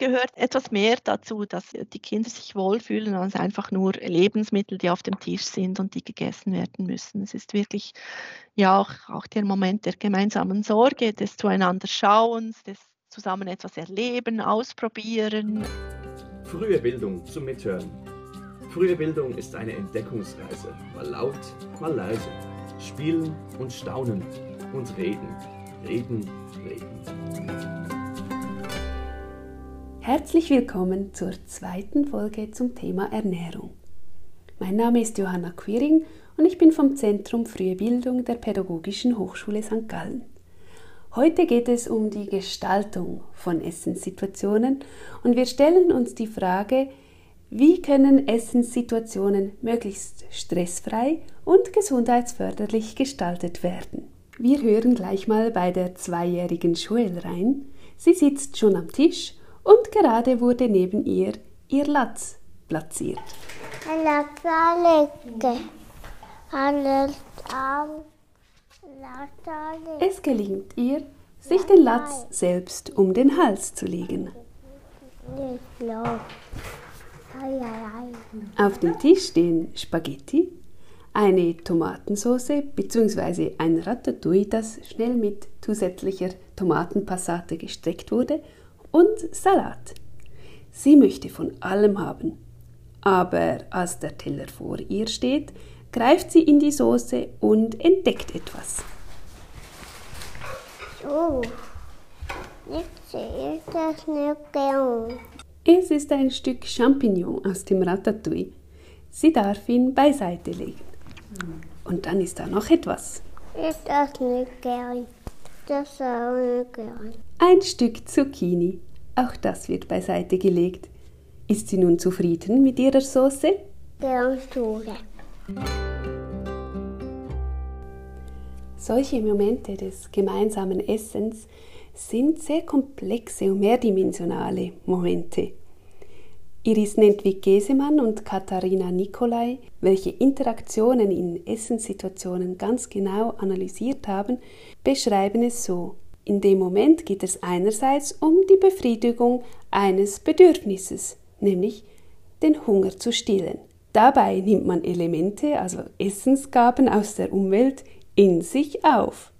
gehört etwas mehr dazu, dass die Kinder sich wohlfühlen als einfach nur Lebensmittel, die auf dem Tisch sind und die gegessen werden müssen. Es ist wirklich ja auch, auch der Moment der gemeinsamen Sorge, des Zueinander Schauens, des zusammen etwas erleben, ausprobieren. Frühe Bildung zum Mithören. Frühe Bildung ist eine Entdeckungsreise, mal laut, mal leise. Spielen und staunen und reden, reden, reden. Herzlich willkommen zur zweiten Folge zum Thema Ernährung. Mein Name ist Johanna Quiring und ich bin vom Zentrum Frühe Bildung der Pädagogischen Hochschule St. Gallen. Heute geht es um die Gestaltung von Essenssituationen und wir stellen uns die Frage, wie können Essenssituationen möglichst stressfrei und gesundheitsförderlich gestaltet werden? Wir hören gleich mal bei der zweijährigen Joel rein. Sie sitzt schon am Tisch und gerade wurde neben ihr ihr Latz platziert. Es gelingt ihr, sich den Latz selbst um den Hals zu legen. Auf dem Tisch stehen Spaghetti, eine Tomatensauce bzw. ein Ratatouille, das schnell mit zusätzlicher Tomatenpassate gestreckt wurde und Salat. Sie möchte von allem haben, aber als der Teller vor ihr steht, greift sie in die Soße und entdeckt etwas. Oh, ich sehe das nicht gern. Es ist ein Stück Champignon aus dem Ratatouille. Sie darf ihn beiseite legen. Und dann ist da noch etwas. Ich das nicht gern. Ein Stück Zucchini. Auch das wird beiseite gelegt. Ist sie nun zufrieden mit ihrer Soße? Solche Momente des gemeinsamen Essens sind sehr komplexe und mehrdimensionale Momente. Iris Nentwig-Gesemann und Katharina Nicolai, welche Interaktionen in Essenssituationen ganz genau analysiert haben, beschreiben es so. In dem Moment geht es einerseits um die Befriedigung eines Bedürfnisses, nämlich den Hunger zu stillen. Dabei nimmt man Elemente, also Essensgaben aus der Umwelt, in sich auf.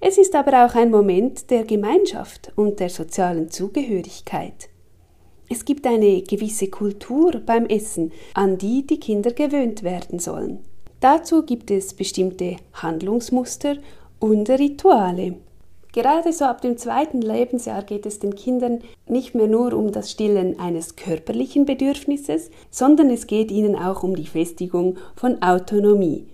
Es ist aber auch ein Moment der Gemeinschaft und der sozialen Zugehörigkeit. Es gibt eine gewisse Kultur beim Essen, an die die Kinder gewöhnt werden sollen. Dazu gibt es bestimmte Handlungsmuster und Rituale. Gerade so ab dem zweiten Lebensjahr geht es den Kindern nicht mehr nur um das Stillen eines körperlichen Bedürfnisses, sondern es geht ihnen auch um die Festigung von Autonomie.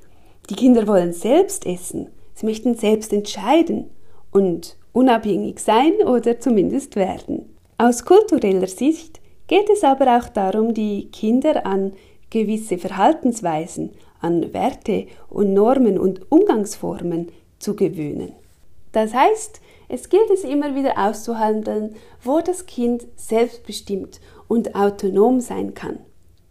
Die Kinder wollen selbst essen, sie möchten selbst entscheiden und unabhängig sein oder zumindest werden. Aus kultureller Sicht geht es aber auch darum, die Kinder an gewisse Verhaltensweisen, an Werte und Normen und Umgangsformen zu gewöhnen. Das heißt, es gilt es immer wieder auszuhandeln, wo das Kind selbstbestimmt und autonom sein kann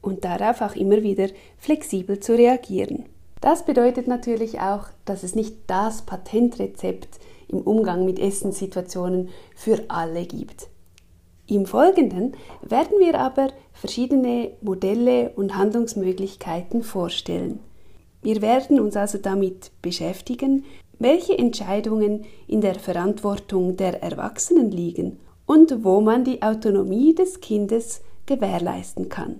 und darauf auch immer wieder flexibel zu reagieren. Das bedeutet natürlich auch, dass es nicht das Patentrezept im Umgang mit Essenssituationen für alle gibt. Im Folgenden werden wir aber verschiedene Modelle und Handlungsmöglichkeiten vorstellen. Wir werden uns also damit beschäftigen, welche Entscheidungen in der Verantwortung der Erwachsenen liegen und wo man die Autonomie des Kindes gewährleisten kann.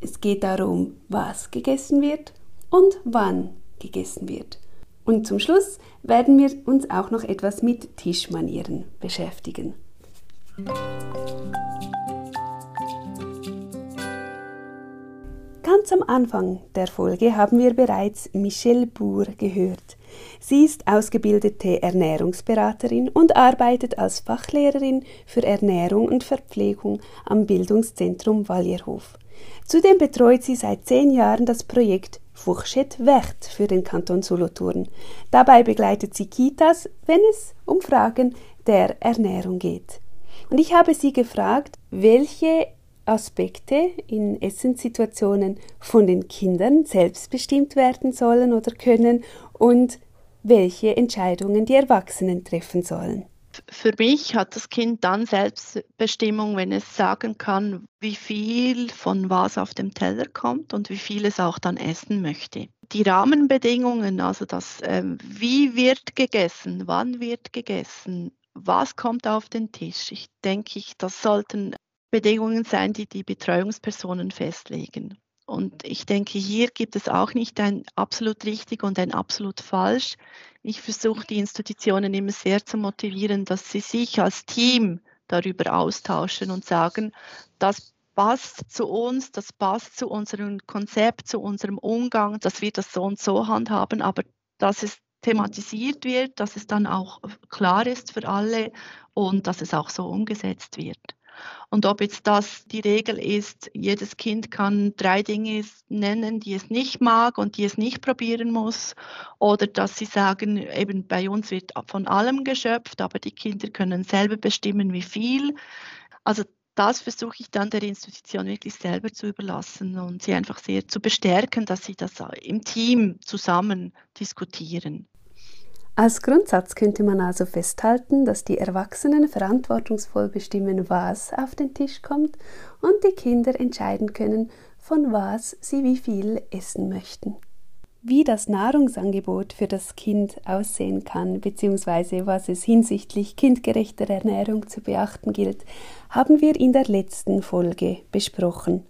Es geht darum, was gegessen wird und wann gegessen wird. Und zum Schluss werden wir uns auch noch etwas mit Tischmanieren beschäftigen. Ganz am Anfang der Folge haben wir bereits Michelle Bour gehört. Sie ist ausgebildete Ernährungsberaterin und arbeitet als Fachlehrerin für Ernährung und Verpflegung am Bildungszentrum Wallierhof. Zudem betreut sie seit zehn Jahren das Projekt Fourchette Wert für den Kanton Solothurn. Dabei begleitet sie Kitas, wenn es um Fragen der Ernährung geht. Und ich habe sie gefragt, welche Aspekte in Essenssituationen von den Kindern selbst bestimmt werden sollen oder können und welche Entscheidungen die Erwachsenen treffen sollen. für mich hat das Kind dann Selbstbestimmung, wenn es sagen kann, wie viel von was auf dem Teller kommt und wie viel es auch dann essen möchte. Die Rahmenbedingungen, also das, äh, wie wird gegessen, wann wird gegessen, was kommt auf den Tisch, ich denke, das sollten Bedingungen sein, die die Betreuungspersonen festlegen. Und ich denke, hier gibt es auch nicht ein absolut richtig und ein absolut falsch. Ich versuche die Institutionen immer sehr zu motivieren, dass sie sich als Team darüber austauschen und sagen, das passt zu uns, das passt zu unserem Konzept, zu unserem Umgang, dass wir das so und so handhaben, aber dass es thematisiert wird, dass es dann auch klar ist für alle und dass es auch so umgesetzt wird. Und ob jetzt das die Regel ist, jedes Kind kann drei Dinge nennen, die es nicht mag und die es nicht probieren muss, oder dass sie sagen, eben bei uns wird von allem geschöpft, aber die Kinder können selber bestimmen, wie viel. Also das versuche ich dann der Institution wirklich selber zu überlassen und sie einfach sehr zu bestärken, dass sie das im Team zusammen diskutieren. Als Grundsatz könnte man also festhalten, dass die Erwachsenen verantwortungsvoll bestimmen, was auf den Tisch kommt und die Kinder entscheiden können, von was sie wie viel essen möchten. Wie das Nahrungsangebot für das Kind aussehen kann, bzw. was es hinsichtlich kindgerechter Ernährung zu beachten gilt, haben wir in der letzten Folge besprochen.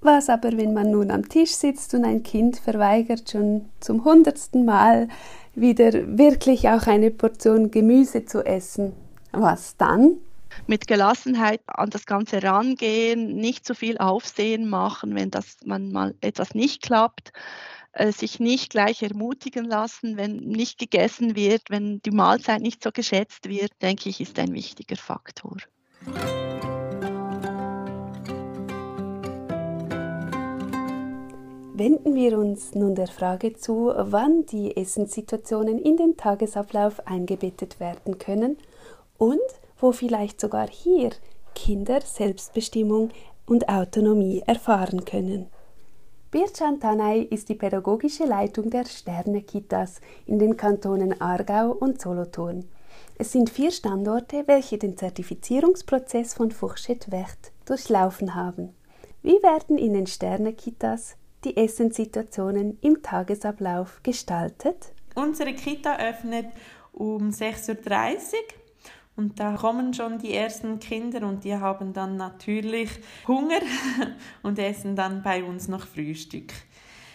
Was aber, wenn man nun am Tisch sitzt und ein Kind verweigert schon zum hundertsten Mal wieder wirklich auch eine Portion Gemüse zu essen. Was dann? Mit Gelassenheit an das Ganze rangehen, nicht zu viel Aufsehen machen, wenn das man mal etwas nicht klappt, äh, sich nicht gleich ermutigen lassen, wenn nicht gegessen wird, wenn die Mahlzeit nicht so geschätzt wird, denke ich, ist ein wichtiger Faktor. Wenden wir uns nun der Frage zu, wann die Essenssituationen in den Tagesablauf eingebettet werden können und wo vielleicht sogar hier Kinder Selbstbestimmung und Autonomie erfahren können. Bircan Tanay ist die pädagogische Leitung der Sterne-Kitas in den Kantonen Aargau und Solothurn. Es sind vier Standorte, welche den Zertifizierungsprozess von Fourchette Verte durchlaufen haben. Wie werden in den Sterne-Kitas die Essenssituationen im Tagesablauf gestaltet? Unsere Kita öffnet um 6.30 Uhr und da kommen schon die ersten Kinder und die haben dann natürlich Hunger und essen dann bei uns noch Frühstück.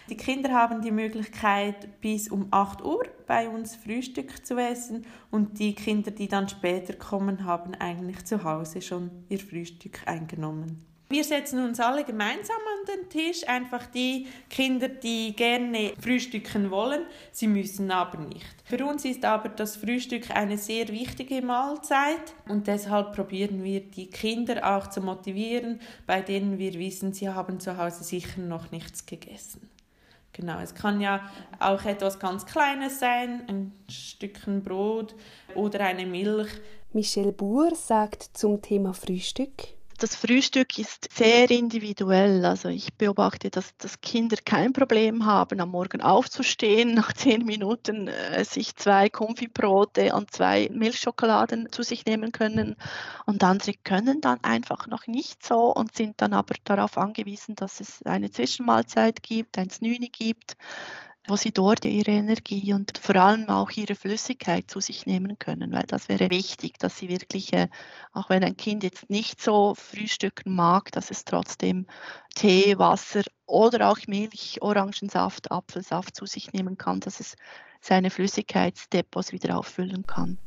Die Kinder haben die Möglichkeit, bis um 8 Uhr bei uns Frühstück zu essen und die Kinder, die dann später kommen, haben eigentlich zu Hause schon ihr Frühstück eingenommen. Wir setzen uns alle gemeinsam an den Tisch, einfach die Kinder, die gerne frühstücken wollen, sie müssen aber nicht. Für uns ist aber das Frühstück eine sehr wichtige Mahlzeit und deshalb probieren wir die Kinder auch zu motivieren, bei denen wir wissen, sie haben zu Hause sicher noch nichts gegessen. Genau, es kann ja auch etwas ganz Kleines sein, ein Stückchen Brot oder eine Milch. Michelle Buhr sagt zum Thema Frühstück das Frühstück ist sehr individuell. Also ich beobachte, dass, dass Kinder kein Problem haben, am Morgen aufzustehen, nach zehn Minuten äh, sich zwei Konfibrote und zwei Milchschokoladen zu sich nehmen können. Und andere können dann einfach noch nicht so und sind dann aber darauf angewiesen, dass es eine Zwischenmahlzeit gibt, ein Snüni gibt wo sie dort ihre Energie und vor allem auch ihre Flüssigkeit zu sich nehmen können, weil das wäre wichtig, dass sie wirklich, äh, auch wenn ein Kind jetzt nicht so frühstücken mag, dass es trotzdem Tee, Wasser oder auch Milch, Orangensaft, Apfelsaft zu sich nehmen kann, dass es seine Flüssigkeitsdepots wieder auffüllen kann.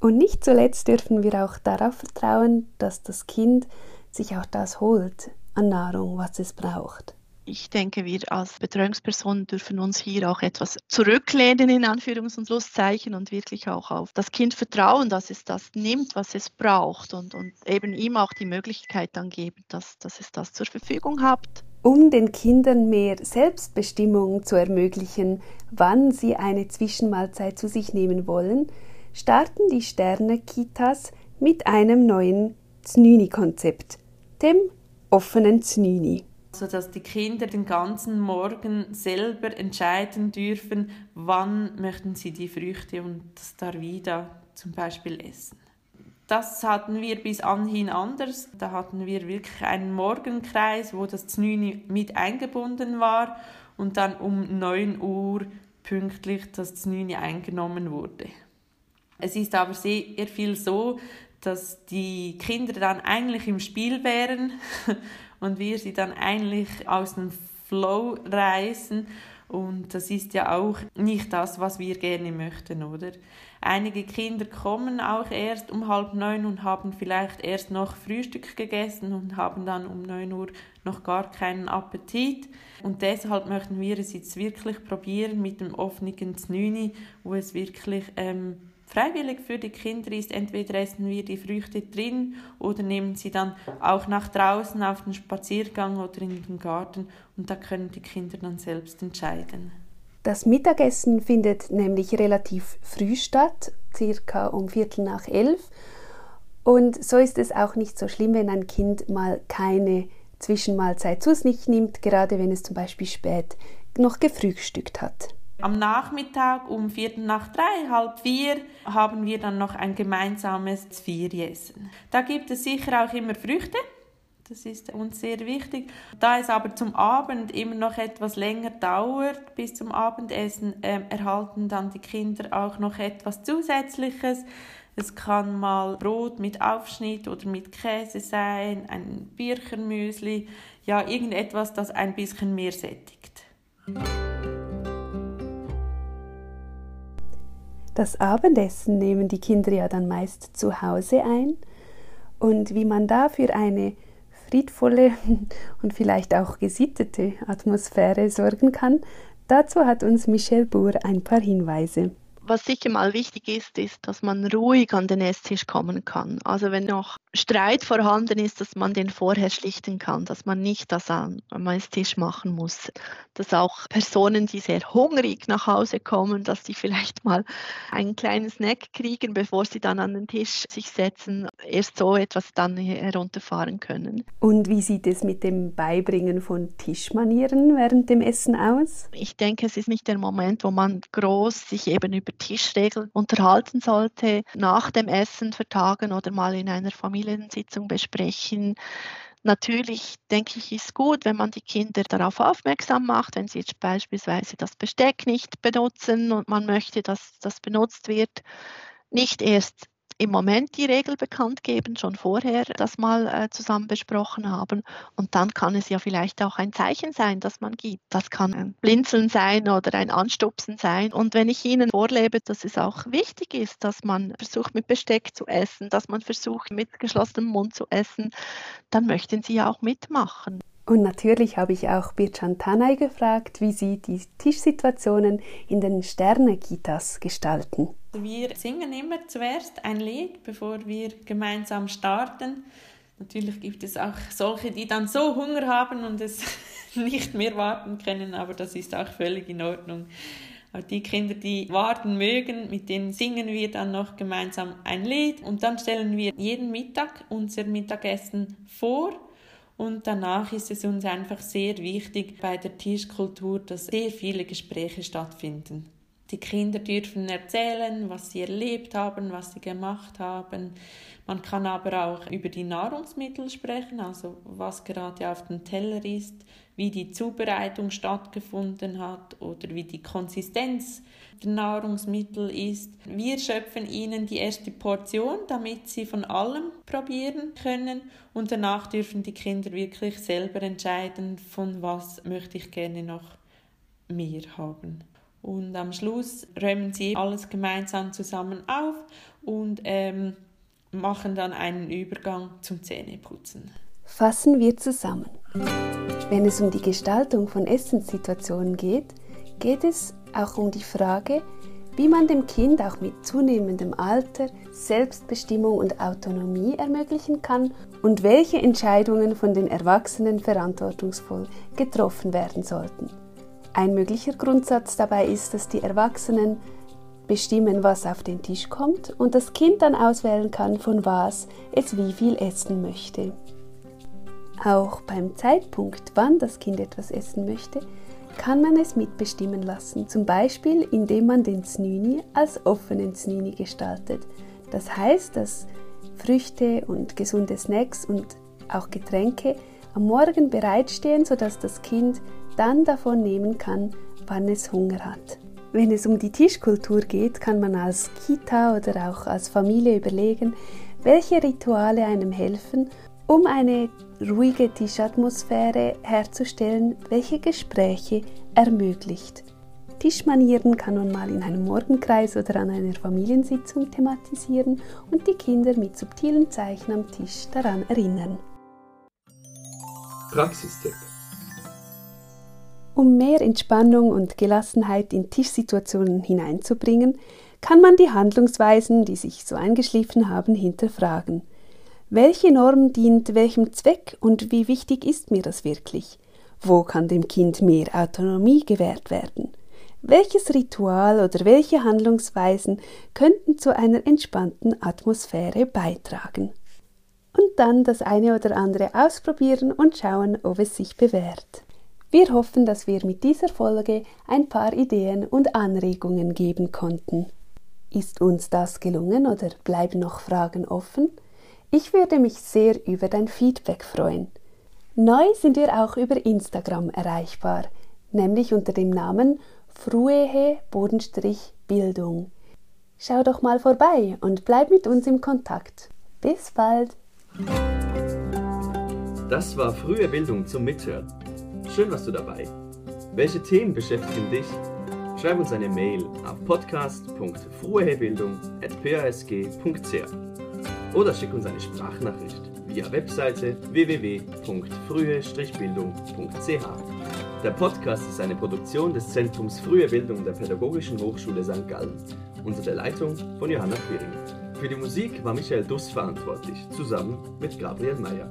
Und nicht zuletzt dürfen wir auch darauf vertrauen, dass das Kind sich auch das holt an Nahrung, was es braucht ich denke, wir als Betreuungspersonen dürfen uns hier auch etwas zurücklehnen, in Anführungs- und Schlusszeichen, und wirklich auch auf das Kind vertrauen, dass es das nimmt, was es braucht und, und eben ihm auch die Möglichkeit dann geben, dass, dass es das zur Verfügung hat. Um den Kindern mehr Selbstbestimmung zu ermöglichen, wann sie eine Zwischenmahlzeit zu sich nehmen wollen, starten die Sterne-Kitas mit einem neuen Znüni-Konzept, dem offenen Znüni sodass die Kinder den ganzen Morgen selber entscheiden dürfen, wann möchten sie die Früchte und das Darvida zum Beispiel essen. Das hatten wir bis anhin anders. Da hatten wir wirklich einen Morgenkreis, wo das Znüni mit eingebunden war und dann um 9 Uhr pünktlich das Znüni eingenommen wurde. Es ist aber sehr viel so, dass die Kinder dann eigentlich im Spiel wären und wir sie dann eigentlich aus dem Flow reißen und das ist ja auch nicht das, was wir gerne möchten, oder? Einige Kinder kommen auch erst um halb neun und haben vielleicht erst noch Frühstück gegessen und haben dann um neun Uhr noch gar keinen Appetit. Und deshalb möchten wir es jetzt wirklich probieren mit dem offenen Znüni, wo es wirklich ähm, freiwillig für die Kinder ist. Entweder essen wir die Früchte drin oder nehmen sie dann auch nach draußen auf den Spaziergang oder in den Garten und da können die Kinder dann selbst entscheiden. Das Mittagessen findet nämlich relativ früh statt, circa um Viertel nach elf. Und so ist es auch nicht so schlimm, wenn ein Kind mal keine Zwischenmahlzeit zu sich nimmt, gerade wenn es zum Beispiel spät noch gefrühstückt hat. Am Nachmittag um Viertel nach drei, halb vier haben wir dann noch ein gemeinsames Vieressen. Da gibt es sicher auch immer Früchte. Das ist uns sehr wichtig. Da es aber zum Abend immer noch etwas länger dauert bis zum Abendessen, äh, erhalten dann die Kinder auch noch etwas Zusätzliches. Es kann mal Brot mit Aufschnitt oder mit Käse sein, ein Birchermüsli, ja irgendetwas, das ein bisschen mehr sättigt. Das Abendessen nehmen die Kinder ja dann meist zu Hause ein. Und wie man da für eine friedvolle und vielleicht auch gesittete Atmosphäre sorgen kann, dazu hat uns Michelle Buhr ein paar Hinweise was sicher mal wichtig ist, ist, dass man ruhig an den Esstisch kommen kann. Also wenn noch Streit vorhanden ist, dass man den vorher schlichten kann, dass man nicht das am Esstisch machen muss. Dass auch Personen, die sehr hungrig nach Hause kommen, dass sie vielleicht mal einen kleinen Snack kriegen, bevor sie dann an den Tisch sich setzen, erst so etwas dann herunterfahren können. Und wie sieht es mit dem Beibringen von Tischmanieren während dem Essen aus? Ich denke, es ist nicht der Moment, wo man groß sich eben über Tischregeln unterhalten sollte, nach dem Essen vertagen oder mal in einer Familiensitzung besprechen. Natürlich denke ich, ist gut, wenn man die Kinder darauf aufmerksam macht, wenn sie jetzt beispielsweise das Besteck nicht benutzen und man möchte, dass das benutzt wird, nicht erst im Moment die Regel bekannt geben, schon vorher das mal äh, zusammen besprochen haben. Und dann kann es ja vielleicht auch ein Zeichen sein, das man gibt. Das kann ein Blinzeln sein oder ein Anstupsen sein. Und wenn ich Ihnen vorlebe, dass es auch wichtig ist, dass man versucht, mit Besteck zu essen, dass man versucht, mit geschlossenem Mund zu essen, dann möchten Sie ja auch mitmachen. Und natürlich habe ich auch Birchan Tanay gefragt, wie sie die Tischsituationen in den Sterne-Kitas gestalten. Wir singen immer zuerst ein Lied, bevor wir gemeinsam starten. Natürlich gibt es auch solche, die dann so Hunger haben und es nicht mehr warten können, aber das ist auch völlig in Ordnung. Aber die Kinder, die warten mögen, mit denen singen wir dann noch gemeinsam ein Lied und dann stellen wir jeden Mittag unser Mittagessen vor und danach ist es uns einfach sehr wichtig bei der Tischkultur, dass sehr viele Gespräche stattfinden. Die Kinder dürfen erzählen, was sie erlebt haben, was sie gemacht haben. Man kann aber auch über die Nahrungsmittel sprechen, also was gerade auf dem Teller ist, wie die Zubereitung stattgefunden hat oder wie die Konsistenz der Nahrungsmittel ist. Wir schöpfen ihnen die erste Portion, damit sie von allem probieren können und danach dürfen die Kinder wirklich selber entscheiden, von was möchte ich gerne noch mehr haben. Und am Schluss räumen sie alles gemeinsam zusammen auf und ähm, machen dann einen Übergang zum Zähneputzen. Fassen wir zusammen. Wenn es um die Gestaltung von Essenssituationen geht, geht es auch um die Frage, wie man dem Kind auch mit zunehmendem Alter Selbstbestimmung und Autonomie ermöglichen kann und welche Entscheidungen von den Erwachsenen verantwortungsvoll getroffen werden sollten. Ein möglicher Grundsatz dabei ist, dass die Erwachsenen bestimmen, was auf den Tisch kommt und das Kind dann auswählen kann, von was es wie viel essen möchte. Auch beim Zeitpunkt, wann das Kind etwas essen möchte, kann man es mitbestimmen lassen, zum Beispiel indem man den Znüni als offenen Znüni gestaltet. Das heißt, dass Früchte und gesunde Snacks und auch Getränke am Morgen bereitstehen, sodass das Kind dann davon nehmen kann, wann es Hunger hat. Wenn es um die Tischkultur geht, kann man als Kita oder auch als Familie überlegen, welche Rituale einem helfen, um eine ruhige Tischatmosphäre herzustellen, welche Gespräche ermöglicht. Tischmanieren kann man mal in einem Morgenkreis oder an einer Familiensitzung thematisieren und die Kinder mit subtilen Zeichen am Tisch daran erinnern. Praxistipp. Um mehr Entspannung und Gelassenheit in Tischsituationen hineinzubringen, kann man die Handlungsweisen, die sich so eingeschliffen haben, hinterfragen. Welche Norm dient welchem Zweck und wie wichtig ist mir das wirklich? Wo kann dem Kind mehr Autonomie gewährt werden? Welches Ritual oder welche Handlungsweisen könnten zu einer entspannten Atmosphäre beitragen? Und dann das eine oder andere ausprobieren und schauen, ob es sich bewährt. Wir hoffen, dass wir mit dieser Folge ein paar Ideen und Anregungen geben konnten. Ist uns das gelungen oder bleiben noch Fragen offen? Ich würde mich sehr über dein Feedback freuen. Neu sind wir auch über Instagram erreichbar, nämlich unter dem Namen Fruehe-Bildung. Schau doch mal vorbei und bleib mit uns im Kontakt. Bis bald! Das war frühe Bildung zum Mithören. Schön warst du dabei. Welche Themen beschäftigen dich? Schreib uns eine Mail auf podcast.fruehebildung.pasg.ch oder schick uns eine Sprachnachricht via Webseite www.frühe-bildung.ch. Der Podcast ist eine Produktion des Zentrums Frühe Bildung der Pädagogischen Hochschule St. Gallen unter der Leitung von Johanna Quiring. Für die Musik war Michael Duss verantwortlich, zusammen mit Gabriel Meyer.